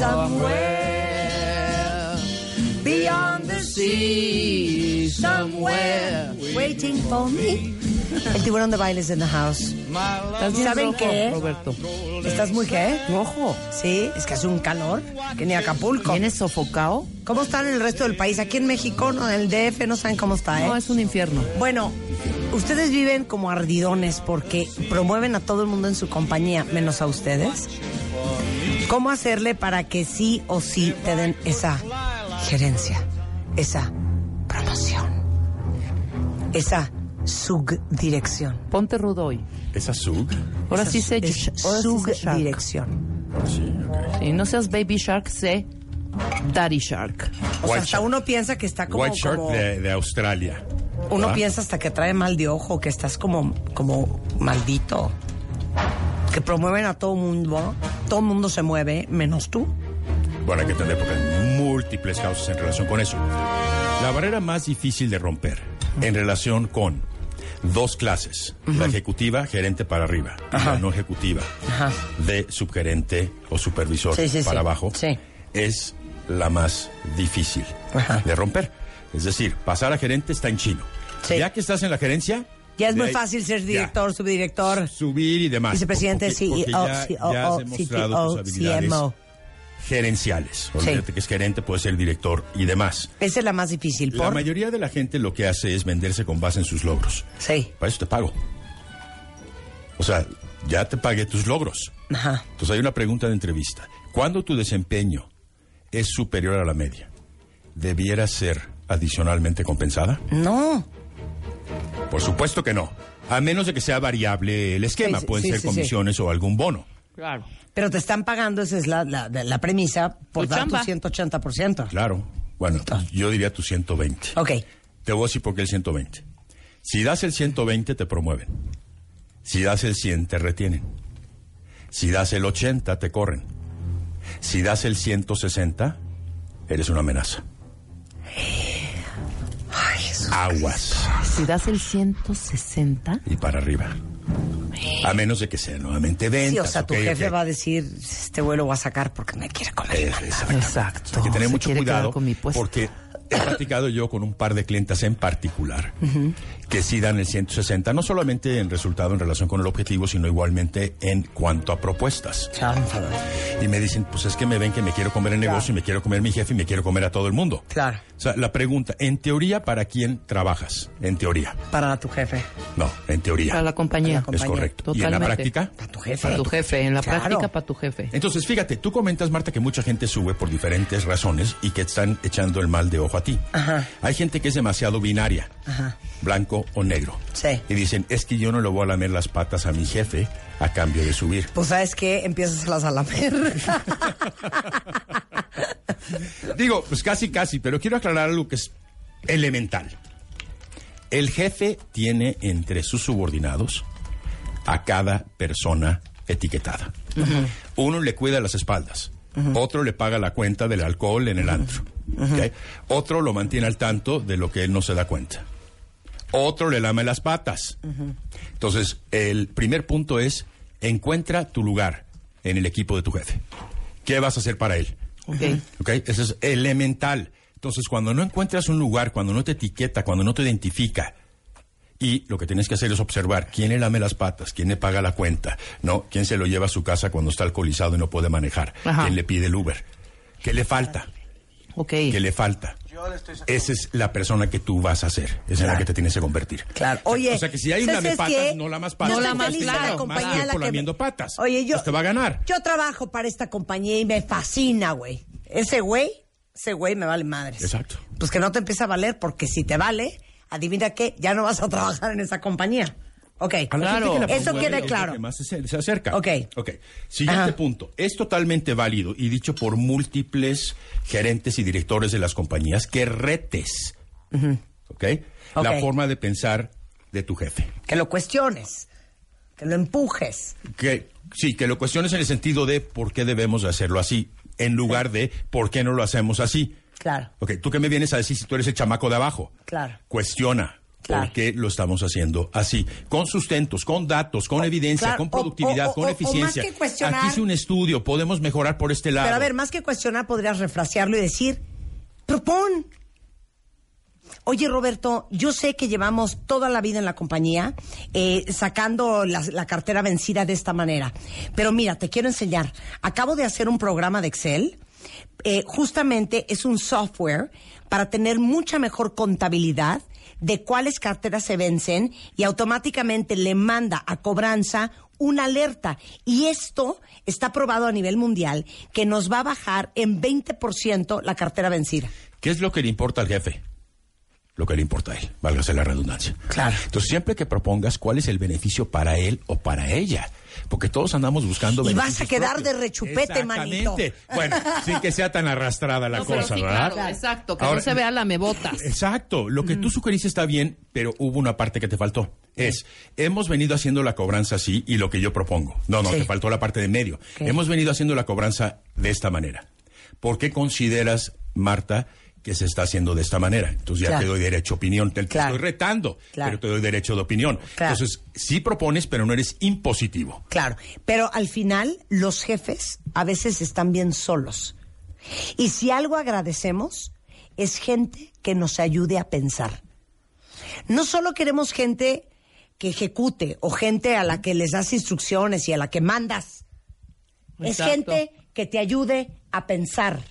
Somewhere beyond the sea, somewhere waiting for me. El tiburón de bailes in the house. ¿Saben qué? Roberto. ¿Estás muy qué? Rojo. Sí, es que hace un calor que ni Acapulco. ¿Vienes sofocado? ¿Cómo está en el resto del país? Aquí en México, no, en el DF, no saben cómo está, ¿eh? No, es un infierno. Bueno, ustedes viven como ardidones porque promueven a todo el mundo en su compañía, menos a ustedes. ¿Cómo hacerle para que sí o sí te den esa gerencia, esa promoción, esa subdirección? Ponte rudo hoy. ¿Esa sub? Ahora Esa sí shark. subdirección. Sí, ok. Sí, no seas baby shark, sé daddy shark. O sea, hasta shark. uno piensa que está como... White Shark como- de, de Australia. Uno ¿verdad? piensa hasta que trae mal de ojo, que estás como, como maldito. Que promueven a todo mundo. Todo el mundo se mueve, menos tú. Bueno, hay que entender porque hay múltiples causas en relación con eso. La barrera más difícil de romper en relación con dos clases, la ejecutiva, gerente para arriba, la no ejecutiva, Ajá. de subgerente o supervisor Sí, sí, para sí. abajo, Sí. es la más difícil Ajá. de romper. Es decir, pasar a gerente está en chino. Sí. Ya que estás en la gerencia... Ya es muy ahí- fácil ser ya. director, subdirector, subir y demás. vicepresidente, CEO, ya, COO, ya has CTO, habilidades CMO. gerenciales. Olvídate que es gerente, puede ser director y demás. Esa es la más difícil. La mayoría de la gente lo que hace es venderse con base en sus logros. Sí. Para eso te pago. O sea, ya te pagué tus logros. Ajá. Entonces hay una pregunta de entrevista. ¿Cuándo tu desempeño es superior a la media? ¿Debiera ser adicionalmente compensada? No. Por supuesto que no. A menos de que sea variable el esquema. Sí, Pueden sí, ser sí, comisiones o algún bono. Claro. Pero te están pagando, esa es la, la, la premisa, por Tu dar tu chamba. 180%. Claro. Bueno, yo diría tu 120. Ok. Te voy a decir por qué el 120. Si das el 120, te promueven. Si das el 100, te retienen. Si das el 80, te corren. Si das el 160, eres una amenaza. Aguas. Si das el 160, Y para arriba. A menos de que sea nuevamente ventas. Sí, o sea, tu jefe va a decir, este vuelo va a sacar porque me quiere comer. Eh, mandado". exactamente. Exacto. Hay que tener Se mucho cuidado con mi porque he platicado yo con un par de clientes en particular que sí dan el 160, no solamente en resultado en relación con el objetivo, sino igualmente en cuanto a propuestas. Y me dicen, pues es que me ven que me quiero comer el negocio y me quiero comer mi jefe y me quiero comer a todo el mundo. Claro. O sea, la pregunta, en teoría, ¿para quién trabajas? En teoría. Para tu jefe. No, en teoría. para la compañía. Para la Es correcto. ¿Y en la Totalmente. práctica? Para tu jefe. Para tu jefe. En la Claro. práctica, para tu jefe. Entonces, fíjate, tú comentas, Marta, que mucha gente sube por diferentes razones y que están echando el mal de ojo a ti. Ajá. Hay gente que es demasiado binaria, Ajá. blanco o negro. Sí. Y dicen, es que yo no le voy a lamer las patas a mi jefe a cambio de subir. Pues, ¿sabes qué? Empiezas a las a lamer. Digo, pues casi, casi, pero quiero aclarar algo que es elemental. El jefe tiene entre sus subordinados a cada persona etiquetada. Uno le cuida las espaldas, otro le paga la cuenta del alcohol en el antro, otro lo mantiene al tanto de lo que él no se da cuenta, otro le lame las patas. Entonces, el primer punto es, encuentra tu lugar en el equipo de tu jefe. ¿Qué vas a hacer para él? Ok. ¿Ok? Eso es elemental. Entonces, cuando no encuentras un lugar, cuando no te etiqueta, cuando no te identifica, y lo que tienes que hacer es observar quién le lame las patas, quién le paga la cuenta, ¿no? Quién se lo lleva a su casa cuando está alcoholizado y no puede manejar, Ajá. quién le pide el Uber, qué le falta, Ok. qué le falta. Esa es la persona que tú vas a ser, esa es la que te tienes que convertir. Claro. Oye, o sea que si hay un ¿sabes lame qué? patas, no lamas patas. Yo No feliz de claro, la más compañía la que patas. Oye, yo... Pues te va a ganar. Yo trabajo para esta compañía y me fascina, güey. Ese güey, ese güey me vale madres. Exacto. Pues que no te empieza a valer porque si te vale, adivina qué, ya no vas a trabajar en esa compañía. Ok, Claro. que Eso quede claro. que más se, se acerca. Ok. Ok. Siguiente Ajá. punto. Es totalmente válido y dicho por múltiples gerentes y directores de las compañías que retes. ¿ok? La forma de pensar de tu jefe. Que lo cuestiones, que lo empujes. Que sí, que lo cuestiones en el sentido de por qué debemos de hacerlo así, en lugar de por qué no lo hacemos así. Claro, Ok, tú qué me vienes a decir si tú eres el chamaco de abajo. Claro. Cuestiona. Claro. ¿Por qué lo estamos haciendo así? Con sustentos, con datos, con evidencia, claro, con productividad, o- o- con eficiencia. más que cuestionar- Aquí hice un estudio, podemos mejorar por este lado. Pero a ver, más que cuestionar, podrías refrasearlo y decir, propon. Oye, Roberto, yo sé que llevamos toda la vida en la compañía eh, sacando la, la cartera vencida de esta manera. Pero mira, te quiero enseñar. Acabo de hacer un programa de Excel. Eh, justamente es un software para tener mucha mejor contabilidad de cuáles carteras se vencen y automáticamente le manda a cobranza una alerta. Y esto está probado a nivel mundial que nos va a bajar en 20% la cartera vencida. ¿Qué es lo que le importa al jefe? Lo que le importa a él, válgase la redundancia. Claro. Entonces, siempre que propongas cuál es el beneficio para él o para ella, porque todos andamos buscando Y vas beneficios a quedar propios. de rechupete, manito. Bueno, sin que sea tan arrastrada la No, pero cosa, sí, ¿verdad? claro, exacto, que Ahora, no se vea la mebotas. Exacto, lo que tú sugeriste está bien, pero hubo una parte que te faltó. Es, hemos venido haciendo la cobranza así y lo que yo propongo. No, no, Sí. te faltó la parte de medio. Hemos venido haciendo la cobranza de esta manera. ¿Por qué consideras, Marta, que se está haciendo de esta manera? Entonces ya Claro. te doy derecho a opinión. Te, te Claro. estoy retando, Claro. pero te doy derecho de opinión. Claro. Entonces, sí propones, pero no eres impositivo. Claro, pero al final los jefes a veces están bien solos. Y si algo agradecemos, es gente que nos ayude a pensar. No solo queremos gente que ejecute o gente a la que les das instrucciones y a la que mandas. Es gente que te ayude a pensar.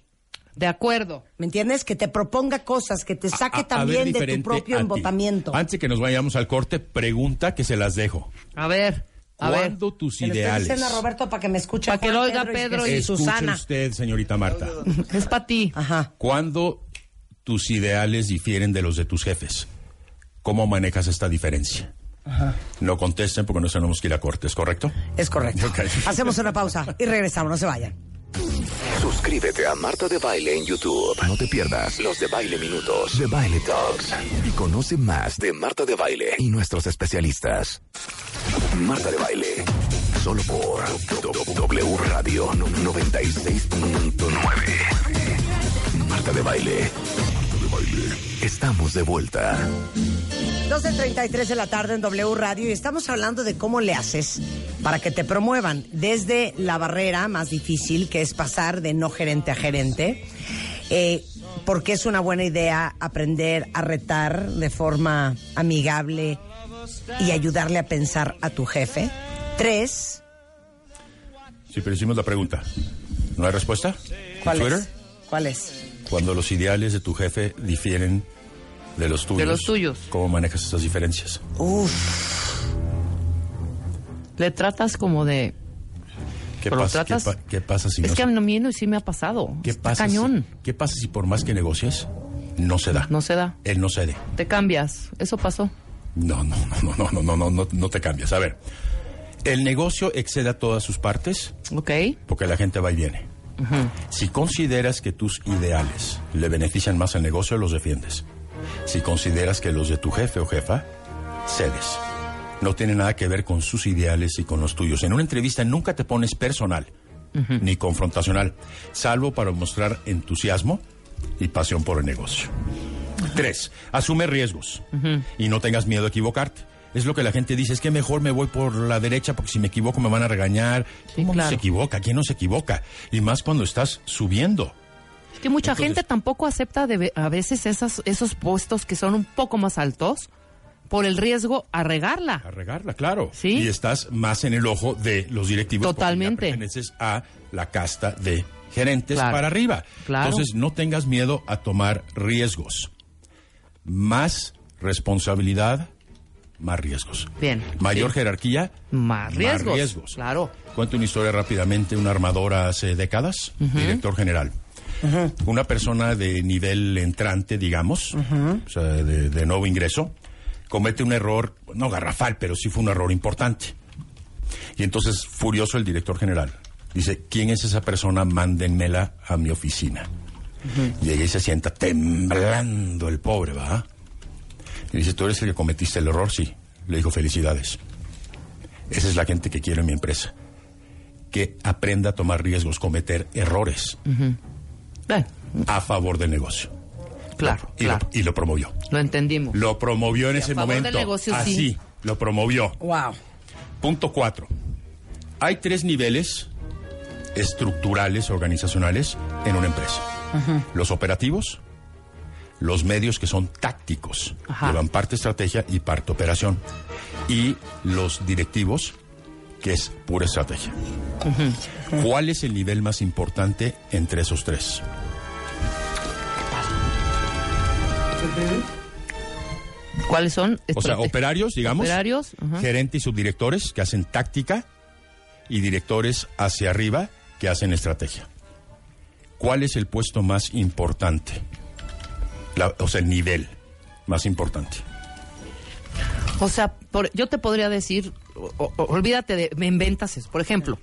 De acuerdo. ¿Me entiendes? Que te proponga cosas, que te saque A- a ver, también de tu propio embotamiento. Antes de que nos vayamos al corte, pregunta que se las dejo. A ver, a ver. ¿Cuándo tus ideales? diciendo a Roberto para que me escuche. Para que lo oiga Pedro y Escuche Susana. usted, señorita Marta. Es para ti. Ajá. ¿Cuándo tus ideales difieren de los de tus jefes? ¿Cómo manejas esta diferencia? No contesten porque no tenemos que ir a cortes, ¿correcto? Es correcto. Hacemos una pausa y regresamos, no se vayan. Suscríbete a Marta de Baile en YouTube. No te pierdas los de Baile Minutos, de Baile Talks. Y conoce más de Marta de Baile y nuestros especialistas. Marta de Baile. Solo por W Radio 96.9. Marta de Baile. Marta de Baile. Estamos de vuelta. 12.33 de la tarde en W Radio y estamos hablando de cómo le haces para que te promuevan desde la barrera más difícil que es pasar de no gerente a gerente, eh, porque es una buena idea aprender a retar de forma amigable y ayudarle a pensar a tu jefe. Tres, Sí, pero hicimos la pregunta. ¿No hay respuesta? ¿En ¿cuál es? ¿Cuál es? Cuando los ideales de tu jefe difieren de los tuyos. los tuyos. ¿Cómo manejas estas diferencias? Uf, Le tratas como de... ¿Qué, Pero pasa, tratas- qué, pa- qué pasa si es no que se- a mí no, sí me ha pasado. ¿Qué Está pasa cañón. Si, ¿Qué pasa si por más que negocies, no se da? No se da. Él no cede. Te cambias. Eso pasó. No, no, no, no, no, no, no, no, no te cambias. A ver, el negocio excede a todas sus partes ¿Ok? porque la gente va y viene. Si consideras que tus ideales le benefician más al negocio, los defiendes. Si consideras que los de tu jefe o jefa, cedes. No tiene nada que ver con sus ideales y con los tuyos. En una entrevista nunca te pones personal ni confrontacional, salvo para mostrar entusiasmo y pasión por el negocio. Tres, asume riesgos y no tengas miedo a equivocarte. Es lo que la gente dice, es que mejor me voy por la derecha porque si me equivoco me van a regañar. Sí, ¿Cómo no se equivoca? ¿Quién no se equivoca? Y más cuando estás subiendo. Es que mucha Entonces- gente tampoco acepta de a veces esas, esos puestos que son un poco más altos por el riesgo a regarla. A regarla, claro. Sí. Y estás más en el ojo de los directivos. Totalmente. perteneces a la casta de gerentes Claro. para arriba. Claro. Entonces, no tengas miedo a tomar riesgos. Más responsabilidad, más riesgos. Bien, Mayor sí. jerarquía, Más riesgos. Claro. Cuento una historia rápidamente. Un armador hace décadas, director general. Una persona de nivel entrante, digamos, o sea, de, de nuevo ingreso, comete un error, no garrafal, pero sí fue un error importante. Y entonces, furioso el director general, dice, ¿quién es esa persona? Mándenmela a mi oficina. Y ahí se sienta temblando el pobre, ¿va? Y dice, ¿tú eres el que cometiste el error? Sí. Le dijo, felicidades. Esa es la gente que quiero en mi empresa. Que aprenda a tomar riesgos, cometer errores Bueno, a favor del negocio. claro, Y, claro. lo, y lo promovió. Lo entendimos. Lo promovió en a ese favor del momento. negocio, Así, sí. lo promovió. Wow. Punto cuatro. Hay tres niveles estructurales organizacionales en una empresa. Los operativos, los medios que son tácticos, Ajá. llevan parte estrategia y parte operación, y los directivos, que es pura estrategia. ¿Cuál es el nivel más importante entre esos tres? ¿Cuáles son? O sea, operarios, digamos. Operarios, ajá. Gerente y subdirectores que hacen táctica y directores hacia arriba que hacen estrategia. ¿Cuál es el puesto más importante? La- o sea, el nivel más importante. O sea, por- yo te podría decir, o- o- olvídate de, me inventas eso. Por ejemplo,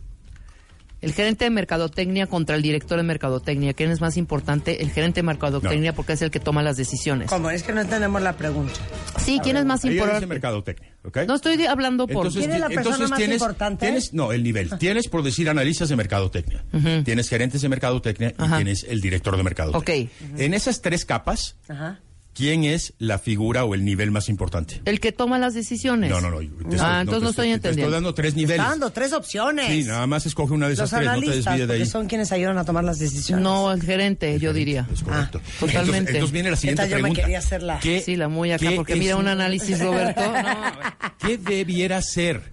el gerente de mercadotecnia contra el director de mercadotecnia. ¿Quién es más importante? El gerente de mercadotecnia porque es el que toma las decisiones. ¿Cómo? Es que no entendemos la pregunta. Sí, ¿quién es más importante? mercadotecnia, ¿ok? No estoy hablando por... ¿Quién es la persona más tienes, importante? tienes- no, el nivel. Tienes, por decir, analistas de mercadotecnia. Tienes gerentes de mercadotecnia y Ajá. tienes el director de mercadotecnia. Ok. En esas tres capas, Ajá. ¿Quién es la figura o el nivel más importante? El que toma las decisiones. No, no, no. te estoy- ah, entonces no estoy Te entendiendo. estoy dando tres niveles. Está dando tres opciones. Sí, nada más escoge una de esas Los tres, no te desvíes de ahí. son quienes ayudan a tomar las decisiones. No, el gerente, yo diría. Es correcto. Ah, totalmente. Entonces, entonces viene la siguiente tal yo me quería hacer la- ¿Qué- Sí, la muy acá, porque mira un análisis, Roberto. No, ¿Qué debiera ser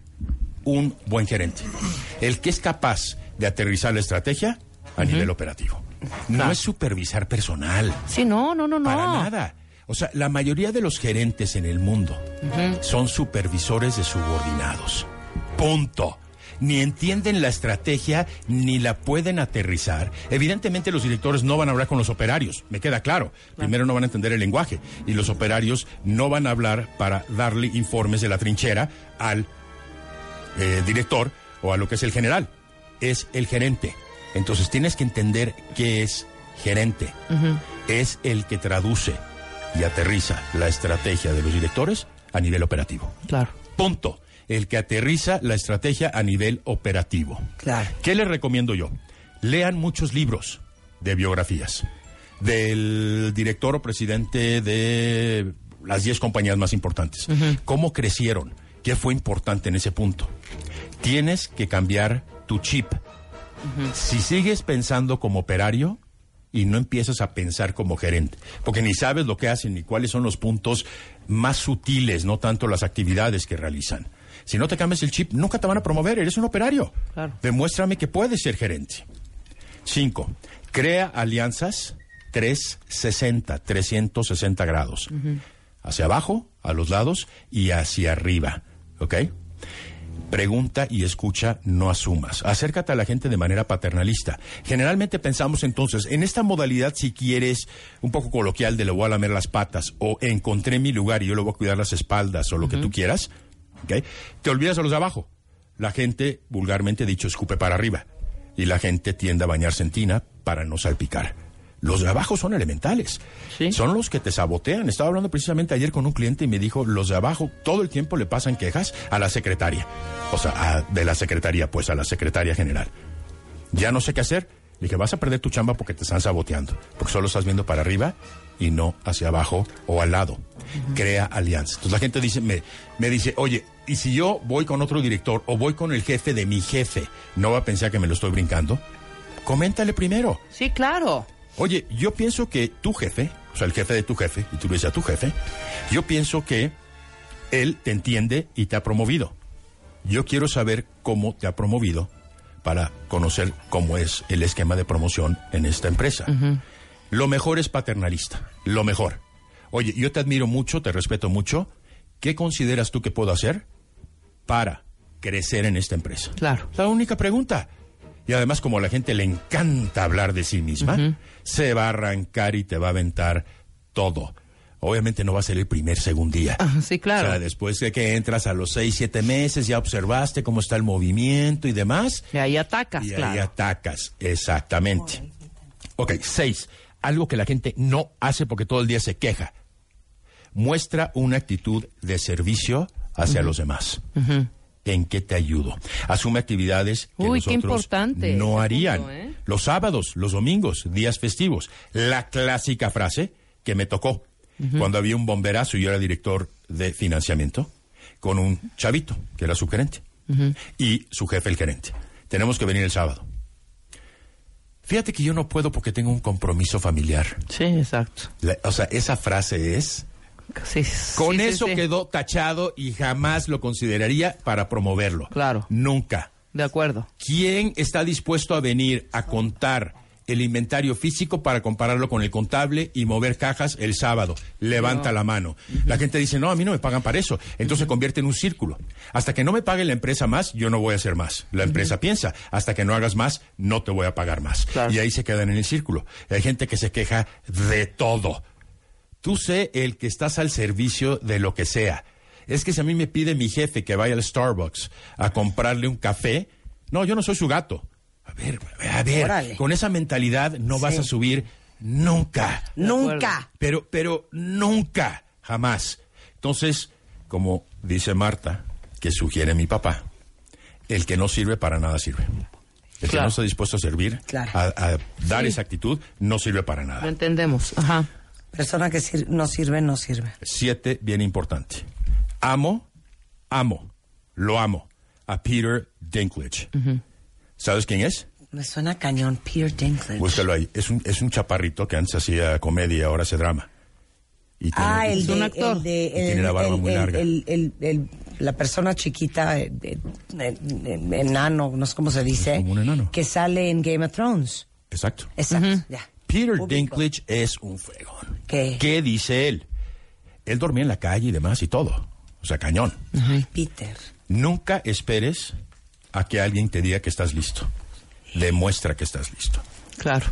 un buen gerente? El que es capaz de aterrizar la estrategia a nivel operativo. No Claro. es supervisar personal. sí, no, no, no, no. Para nada. O sea, la mayoría de los gerentes en el mundo son supervisores de subordinados. Punto. Ni entienden la estrategia ni la pueden aterrizar. Evidentemente los directores no van a hablar con los operarios, me queda claro. Primero no van a entender el lenguaje y los operarios no van a hablar para darle informes de la trinchera al eh, director o a lo que es el general. Es el gerente. Entonces tienes que entender qué es gerente. Es el que traduce y aterriza la estrategia de los directores a nivel operativo. Claro. Punto. El que aterriza la estrategia a nivel operativo. Claro. ¿Qué les recomiendo yo? Lean muchos libros de biografías del director o presidente de las 10 compañías más importantes. ¿Cómo crecieron? ¿Qué fue importante en ese punto? Tienes que cambiar tu chip. Si sigues pensando como operario y no empiezas a pensar como gerente, porque ni sabes lo que hacen ni cuáles son los puntos más sutiles, no tanto las actividades que realizan. Si no te cambias el chip, nunca te van a promover, eres un operario. Claro. Demuéstrame que puedes ser gerente. Cinco, crea alianzas 360, 360 grados. Hacia abajo, a los lados y hacia arriba. ¿Ok? Pregunta y escucha, no asumas. Acércate a la gente de manera paternalista. Generalmente pensamos entonces, en esta modalidad, si quieres, un poco coloquial de le voy a lamer las patas, o encontré mi lugar y yo le voy a cuidar las espaldas, o lo que tú quieras. Te olvidas a los de abajo. La gente, vulgarmente dicho, escupe para arriba. Y la gente tiende a bañarse en tina para no salpicar. Los de abajo son elementales. Sí. Son los que te sabotean. Estaba hablando precisamente ayer con un cliente y me dijo, los de abajo todo el tiempo le pasan quejas a la secretaria. O sea, a- de la secretaría, pues a la secretaria general. Ya no sé qué hacer. Le dije, vas a perder tu chamba porque te están saboteando. Porque solo estás viendo para arriba y no hacia abajo o al lado. Crea alianzas. Entonces la gente dice, me, me dice, oye, ¿y si yo voy con otro director o voy con el jefe de mi jefe? ¿No va a pensar que me lo estoy brincando? Coméntale primero. Sí, claro. Oye, yo pienso que tu jefe, o sea, el jefe de tu jefe, y tú le dices a tu jefe, yo pienso que él te entiende y te ha promovido. Yo quiero saber cómo te ha promovido para conocer cómo es el esquema de promoción en esta empresa. Lo mejor es paternalista, lo mejor. Oye, yo te admiro mucho, te respeto mucho. ¿Qué consideras tú que puedo hacer para crecer en esta empresa? Claro. La única pregunta. Y además, como a la gente le encanta hablar de sí misma, se va a arrancar y te va a aventar todo. obviamente no va a ser el primer segundo día. Ah, sí, claro. O sea, después de que entras a los seis, siete meses, ya observaste cómo está el movimiento y demás. Y ahí atacas, y claro. ahí atacas, exactamente. Ok, seis. Algo que la gente no hace porque todo el día se queja. Muestra una actitud de servicio hacia los demás. ¿En qué te ayudo? Asume actividades que Uy, qué importante no harían. punto, ¿eh? Los sábados, los domingos, días festivos. La clásica frase que me tocó cuando había un bomberazo y yo era director de financiamiento con un chavito que era su gerente y su jefe el gerente. Tenemos que venir el sábado. Fíjate que yo no puedo porque tengo un compromiso familiar. Sí, exacto. La- o sea, esa frase es... Sí, Con sí, eso sí. quedó tachado y jamás lo consideraría para promoverlo. Claro. Nunca. De acuerdo. ¿Quién está dispuesto a venir a contar el inventario físico para compararlo con el contable y mover cajas el sábado? Levanta la mano. La gente dice, no, a mí no me pagan para eso. Entonces se convierte en un círculo. Hasta que no me pague la empresa más, yo no voy a hacer más. La empresa piensa, hasta que no hagas más, no te voy a pagar más. Claro. Y ahí se quedan en el círculo. Hay gente que se queja de todo. Tú sé el que estás al servicio de lo que sea. Es que si a mí me pide mi jefe que vaya al Starbucks a comprarle un café, no, yo no soy su gato. A ver, a ver, Órale. con esa mentalidad no vas a subir nunca. Nunca. Pero, pero nunca, jamás. Entonces, como dice Marta, que sugiere mi papá, el que no sirve para nada sirve. El que no está dispuesto a servir, Claro. a, a dar esa actitud, no sirve para nada. Lo entendemos. Ajá. Persona que sir- no sirve, no sirve. Siete, bien importante. Amo, amo, lo amo a Peter Dinklage. ¿Sabes quién es? Me suena cañón Peter Dinklage. Búscalo ahí. Es un, es un chaparrito que antes hacía comedia y ahora hace drama. Y tiene- ah, el Es de, un actor. el de- Y tiene el- la barba el- muy el- larga. el- el- el- la persona chiquita, eh, enano, no sé cómo se dice, como un enano. que sale en Game of Thrones. Exacto. Exacto, ya. Peter. Dinklage es un fregón. ¿Qué? dice él? Él dormía en la calle y demás y todo. O sea, cañón. Ay, Peter. Nunca esperes a que alguien te diga que estás listo. Demuestra que estás listo. Claro.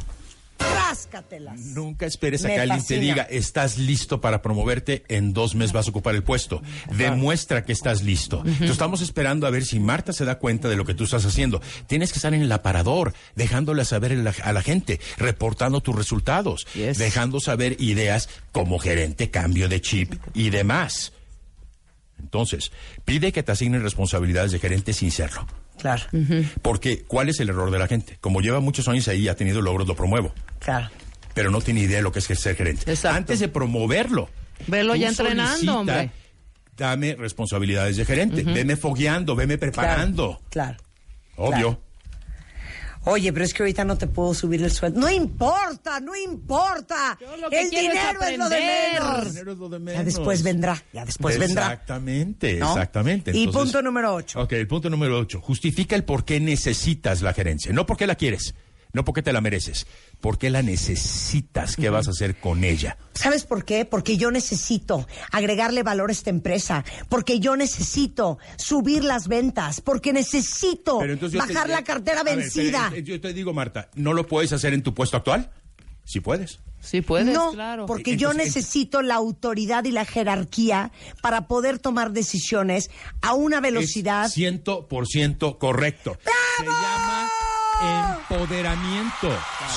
Ráscatelas. Nunca esperes a Me que alguien fascina. te diga, estás listo para promoverte, en dos meses vas a ocupar el puesto. Demuestra que estás listo. Entonces, estamos esperando a ver si Marta se da cuenta de lo que tú estás haciendo. Tienes que estar en el aparador, dejándole saber a la, a la gente, reportando tus resultados, Yes. dejando saber ideas como gerente, cambio de chip y demás. Entonces, pide que te asignen responsabilidades de gerente sin serlo. Claro, Porque, ¿cuál es el error de la gente? Como lleva muchos años ahí y ha tenido logros, lo promuevo claro. pero no tiene idea de lo que es ser gerente. Exacto. Antes de promoverlo. Velo ya entrenando, hombre. Dame responsabilidades de gerente. Veme fogueando, veme preparando. Claro. Obvio. Oye, pero es que ahorita no te puedo subir el sueldo. No importa, no importa. El es dinero es, lo de menos. Dinero es lo de Ya después vendrá, ya después vendrá. Exactamente, ¿No? exactamente. Y punto número ocho. Ok, el punto número ocho. Justifica el por qué necesitas la gerencia. No porque la quieres, no porque te la mereces. ¿Por qué la necesitas? ¿Qué vas a hacer con ella? ¿Sabes por qué? Porque yo necesito agregarle valor a esta empresa, porque yo necesito subir las ventas, porque necesito te- bajar la cartera ver, vencida. pero, yo te digo, Marta, ¿no lo puedes hacer en tu puesto actual? Sí puedes. Sí puedes, no, claro. porque yo Entonces, necesito la autoridad y la jerarquía para poder tomar decisiones a una velocidad. Es 100% correcto. Se llama empoderamiento.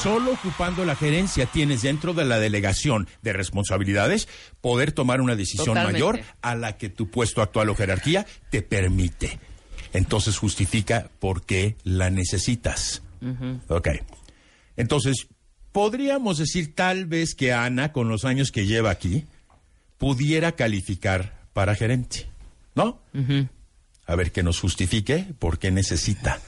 Solo ocupando la gerencia tienes dentro de la delegación de responsabilidades poder tomar una decisión Totalmente. mayor a la que tu puesto actual o jerarquía te permite. Entonces justifica por qué la necesitas. Ok. Entonces, podríamos decir tal vez que Ana, con los años que lleva aquí, pudiera calificar para gerente. ¿No? A ver, que nos justifique por qué necesita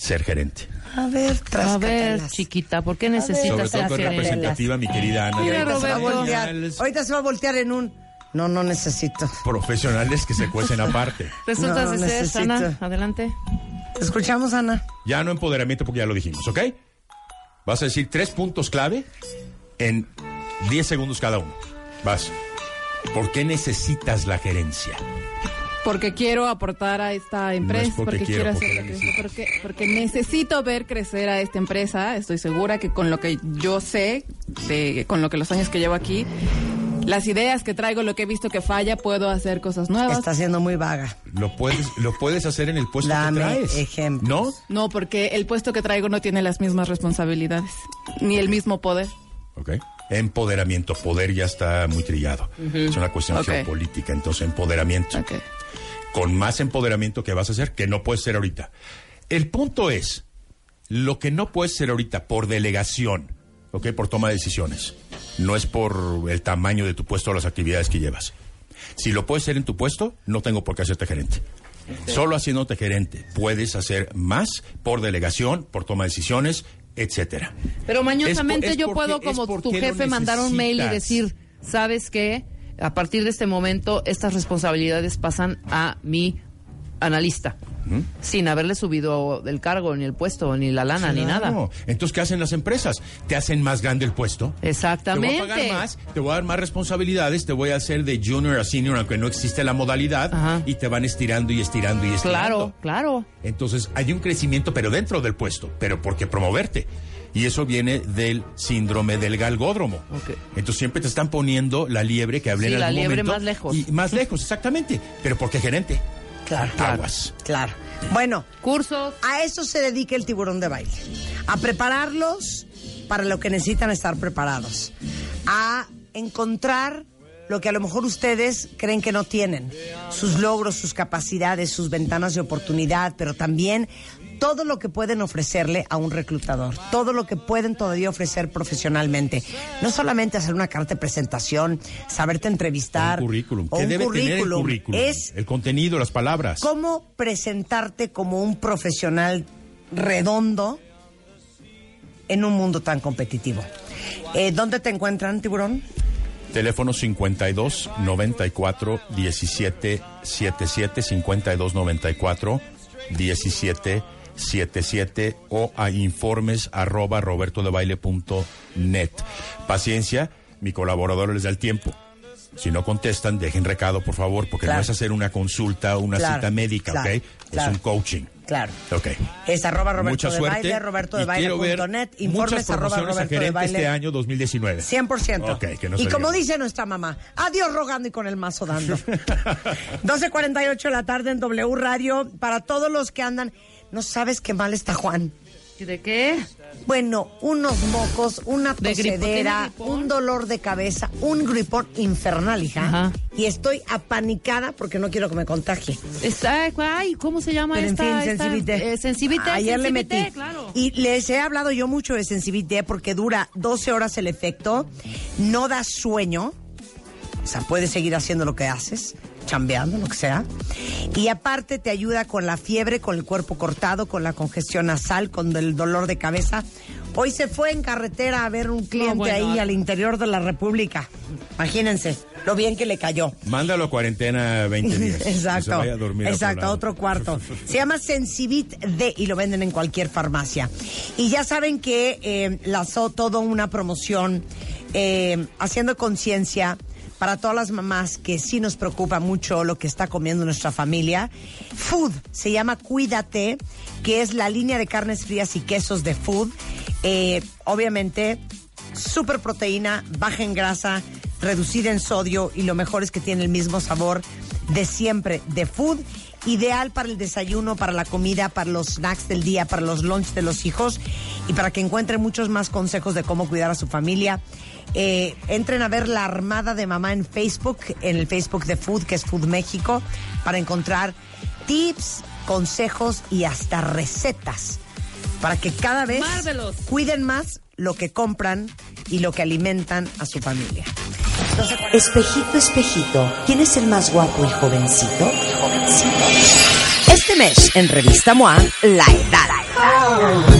ser gerente. A ver, A ver, chiquita, ¿por qué Sobre necesitas todo ser con gerente? representativa, mi querida Ana. Mira, ahorita se va a voltear. Profesionales- Ahorita se va a voltear en un. No, no necesito. Profesionales que se cuecen aparte. Resulta No, de ser, necesito. Ana, adelante. Te escuchamos, Ana. Ya no empoderamiento porque ya lo dijimos, ¿ok? Vas a decir tres puntos clave en 10 segundos cada uno. Vas. ¿Por qué necesitas la gerencia? Porque quiero aportar a esta empresa, porque porque, quiero, quiero porque hacerla la crecer, porque, porque necesito ver crecer a esta empresa. Estoy segura que con lo que yo sé, de, con lo que los años que llevo aquí, las ideas que traigo, lo que he visto que falla, puedo hacer cosas nuevas. Está siendo muy vaga. Lo puedes, lo puedes hacer en el puesto Dame que traes. ejemplos. ¿No? No, porque el puesto que traigo no tiene las mismas responsabilidades, ni el mismo poder. Ok. Empoderamiento. Poder ya está muy trillado. Es una cuestión geopolítica. Entonces, empoderamiento. Ok. Con más empoderamiento que vas a hacer, que no puedes ser ahorita. El punto es, lo que no puedes ser ahorita por delegación, ok, por toma de decisiones, no es por el tamaño de tu puesto o las actividades que llevas. Si lo puedes hacer en tu puesto, no tengo por qué hacerte gerente. Solo haciéndote gerente puedes hacer más por delegación, por toma de decisiones, etcétera. Pero mañosamente Es por- es yo porque- puedo, como tu jefe, mandar un mail y decir, ¿sabes qué? A partir de este momento, estas responsabilidades pasan a mi analista. Sin haberle subido del cargo, ni el puesto, ni la lana, ni nada. Entonces, ¿qué hacen las empresas? Te hacen más grande el puesto. Exactamente. Te voy a pagar más, te voy a dar más responsabilidades, te voy a hacer de junior a senior, aunque no existe la modalidad, Ajá. y te van estirando y estirando y estirando. Claro, claro. Entonces, hay un crecimiento, pero dentro del puesto, pero porque promoverte. Y eso viene del síndrome del galgódromo. Entonces siempre te están poniendo la liebre que hablé Sí, en la algún liebre momento. más lejos. Y más lejos, exactamente. Pero porque gerente. Claro. Aguas. Claro. Bueno, Cursos. a eso se dedica el tiburón de baile. A prepararlos para lo que necesitan estar preparados. A encontrar lo que a lo mejor ustedes creen que no tienen. Sus logros, sus capacidades, sus ventanas de oportunidad, pero también todo lo que pueden ofrecerle a un reclutador, todo lo que pueden todavía ofrecer profesionalmente. No solamente hacer una carta de presentación, saberte entrevistar. Un currículum. o ¿Qué un debe tener el currículum. currículum? Es el contenido, las palabras. cómo presentarte como un profesional redondo en un mundo tan competitivo. Eh, ¿Dónde te encuentran, tiburón? Teléfono 52 94 17 77 52 94 17 77 o a informes arroba robertodebaile.net. Paciencia, mi colaborador les da el tiempo. Si no contestan, dejen recado, por favor, porque Claro. no es hacer una consulta o una Claro, cita médica, claro, ¿ok? Es un coaching. Claro. Ok. Es arroba Roberto Mucha de suerte. Baile, roberto de ver Baile.net, muchas informes arroba Roberto de Baile. este año 2019. 100%. Ok, que no y como dice nuestra mamá, adiós rogando y con el mazo dando. 12.48 de la tarde en W Radio. Para todos los que andan, no sabes qué mal está Juan. ¿Y ¿De qué? Bueno, unos mocos, una tosedera, un dolor de cabeza, un gripón infernal, hija. Ajá. Y estoy apanicada porque no quiero que me contagie. Está, ay, ¿cómo se llama Pero en esta? fin, esta- Sensibité. eh, Sensibité, Ayer le metí. claro. Y les he hablado yo mucho de Sensibité porque dura 12 horas el efecto, no da sueño, o sea, puedes seguir haciendo lo que haces, chambeando, lo que sea. Y aparte te ayuda con la fiebre, con el cuerpo cortado, con la congestión nasal, con el dolor de cabeza. Hoy se fue en carretera a ver un cliente bueno, ahí ah. al interior de la República. Imagínense lo bien que le cayó. Mándalo a cuarentena 20 días. que se Exacto. vaya a dormir Exacto, a otro cuarto. Se llama Sensibit D y lo venden en cualquier farmacia. Y ya saben que eh, lanzó toda una promoción eh, haciendo conciencia para todas las mamás que sí nos preocupa mucho lo que está comiendo nuestra familia. Food se llama Cuídate, que es la línea de carnes frías y quesos de Food. Eh, obviamente super proteína, baja en grasa, reducida en sodio y lo mejor es que tiene el mismo sabor de siempre de food. Ideal para el desayuno, para la comida, para los snacks del día, para los lunch de los hijos y para que encuentren muchos más consejos de cómo cuidar a su familia. Eh, entren a ver la Armada de Mamá en Facebook, en el Facebook de Food, que es Food México, para encontrar tips, consejos y hasta recetas para que cada vez Marvelous. cuiden más lo que compran y lo que alimentan a su familia. Espejito, espejito, ¿quién es el más guapo y jovencito? Este mes, en Revista MOA, La Edad.